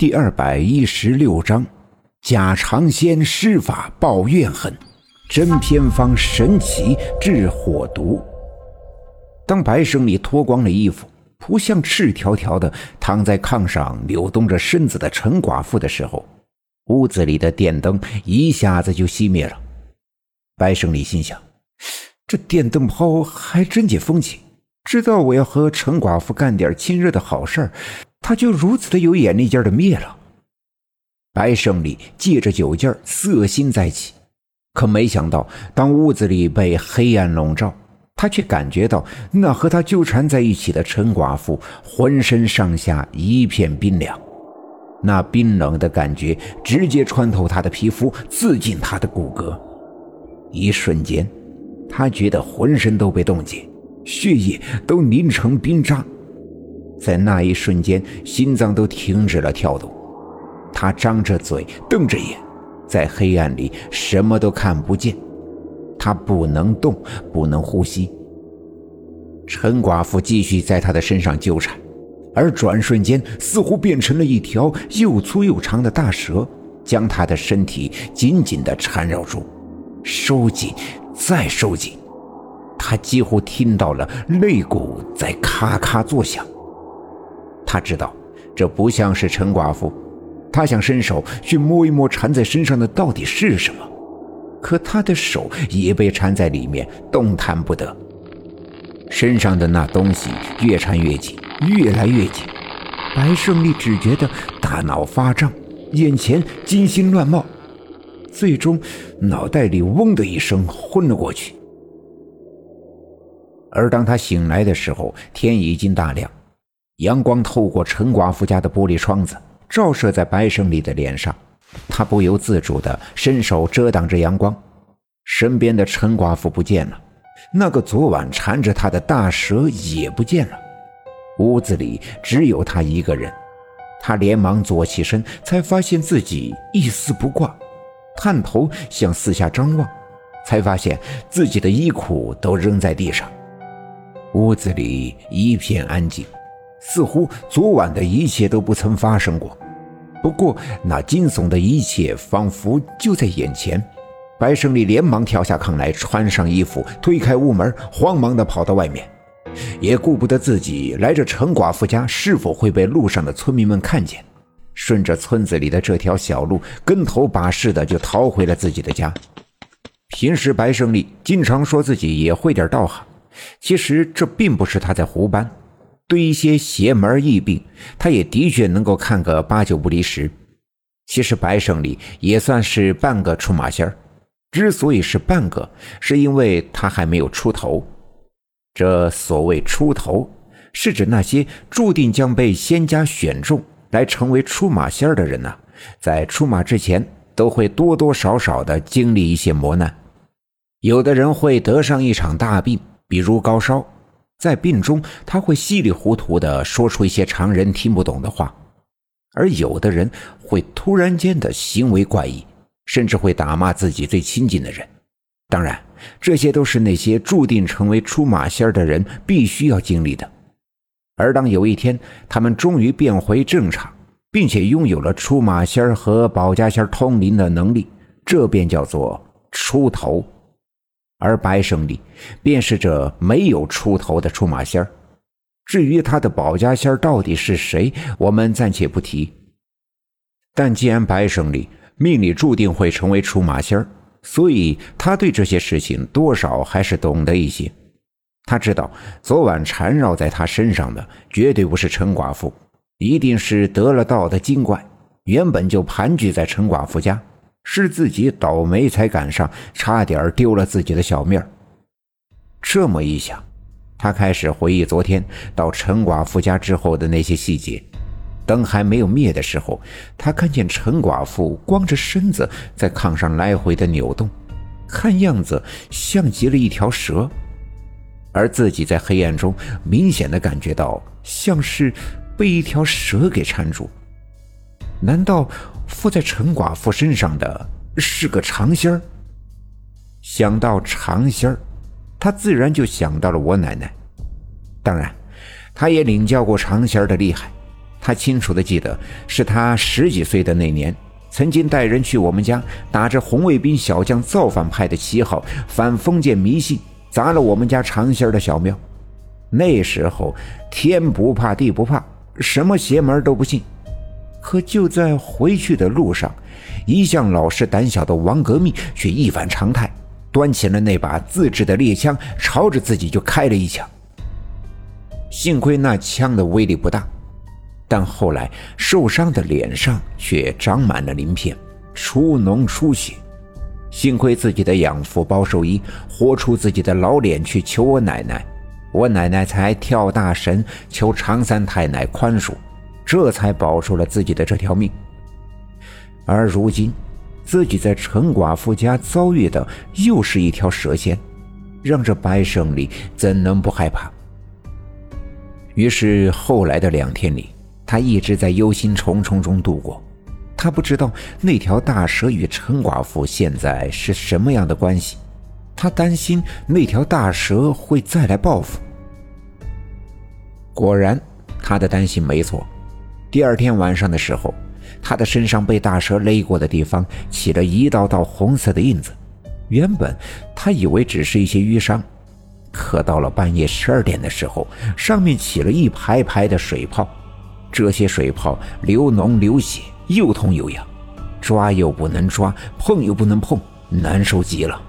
第二百一十六章，假长仙施法报怨恨，真偏方神奇治火毒。当白胜利脱光了衣服，扑向赤条条的躺在炕上扭动着身子的陈寡妇的时候，屋子里的电灯一下子就熄灭了。白胜利心想：这电灯泡还真解风情，知道我要和陈寡妇干点亲热的好事儿。他就如此的有眼力劲的灭了。白胜利借着酒劲儿色心再起，可没想到，当屋子里被黑暗笼罩，他却感觉到那和他纠缠在一起的陈寡妇浑身上下一片冰凉，那冰冷的感觉直接穿透他的皮肤，刺进他的骨骼。一瞬间，他觉得浑身都被冻结，血液都凝成冰渣。在那一瞬间，心脏都停止了跳动。他张着嘴，瞪着眼，在黑暗里什么都看不见。他不能动，不能呼吸。陈寡妇继续在他的身上纠缠，而转瞬间，似乎变成了一条又粗又长的大蛇，将他的身体紧紧地缠绕住，收紧，再收紧。他几乎听到了肋骨在咔咔作响。他知道这不像是陈寡妇，他想伸手去摸一摸缠在身上的到底是什么，可他的手也被缠在里面，动弹不得。身上的那东西越缠越紧，越来越紧。白胜利只觉得大脑发胀，眼前金星乱冒，最终脑袋里嗡的一声昏了过去。而当他醒来的时候，天已经大亮。阳光透过陈寡妇家的玻璃窗子，照射在白胜利的脸上。他不由自主地伸手遮挡着阳光。身边的陈寡妇不见了，那个昨晚缠着他的大蛇也不见了。屋子里只有他一个人。他连忙坐起身，才发现自己一丝不挂，探头向四下张望，才发现自己的衣裤都扔在地上。屋子里一片安静。似乎昨晚的一切都不曾发生过，不过那惊悚的一切仿佛就在眼前。白胜利连忙跳下炕来，穿上衣服，推开屋门，慌忙地跑到外面，也顾不得自己来这陈寡妇家是否会被路上的村民们看见，顺着村子里的这条小路，跟头把式的就逃回了自己的家。平时白胜利经常说自己也会点道行，其实这并不是他在胡搬。对一些邪门异病，他也的确能够看个八九不离十。其实白胜利也算是半个出马仙儿，之所以是半个，是因为他还没有出头。这所谓出头，是指那些注定将被仙家选中来成为出马仙儿的人呐，在出马之前都会多多少少的经历一些磨难。有的人会得上一场大病，比如高烧。在病中，他会稀里糊涂地说出一些常人听不懂的话，而有的人会突然间的行为怪异，甚至会打骂自己最亲近的人。当然，这些都是那些注定成为出马仙的人必须要经历的。而当有一天他们终于变回正常，并且拥有了出马仙和保家仙通灵的能力，这便叫做出头。而白胜利便是这没有出头的出马仙。至于他的保家仙到底是谁，我们暂且不提。但既然白胜利命里注定会成为出马仙，所以他对这些事情多少还是懂得一些。他知道昨晚缠绕在他身上的绝对不是陈寡妇，一定是得了道的精怪，原本就盘踞在陈寡妇家。是自己倒霉才赶上，差点丢了自己的小命这么一想，他开始回忆昨天到陈寡妇家之后的那些细节。灯还没有灭的时候，他看见陈寡妇光着身子在炕上来回的扭动，看样子像极了一条蛇。而自己在黑暗中明显的感觉到，像是被一条蛇给缠住。难道？附在陈寡妇身上的是个长仙儿。想到长仙儿，他自然就想到了我奶奶。当然，他也领教过长仙儿的厉害，他清楚的记得，是他十几岁的那年，曾经带人去我们家，打着红卫兵小将造反派的旗号，反封建迷信，砸了我们家长仙儿的小庙。那时候天不怕地不怕，什么邪门都不信。可就在回去的路上，一向老实胆小的王革命却一反常态，端起了那把自制的猎枪，朝着自己就开了一枪。幸亏那枪的威力不大。但后来受伤的脸上却长满了鳞片，出脓出血。幸亏自己的养父包寿一豁出自己的老脸去求我奶奶，我奶奶才跳大神求常三太奶宽恕，这才保住了自己的这条命。而如今，自己在陈寡妇家遭遇的又是一条蛇仙，让这白胜利怎能不害怕？于是后来的两天里。他一直在忧心忡忡中度过，他不知道那条大蛇与陈寡妇现在是什么样的关系，他担心那条大蛇会再来报复。果然，他的担心没错。第二天晚上的时候，他的身上被大蛇勒过的地方起了一道道红色的印子。原本他以为只是一些淤伤，可到了半夜十二点的时候，上面起了一排排的水泡。这些水泡流脓流血，又痛又痒，抓又不能抓，碰又不能碰，难受极了。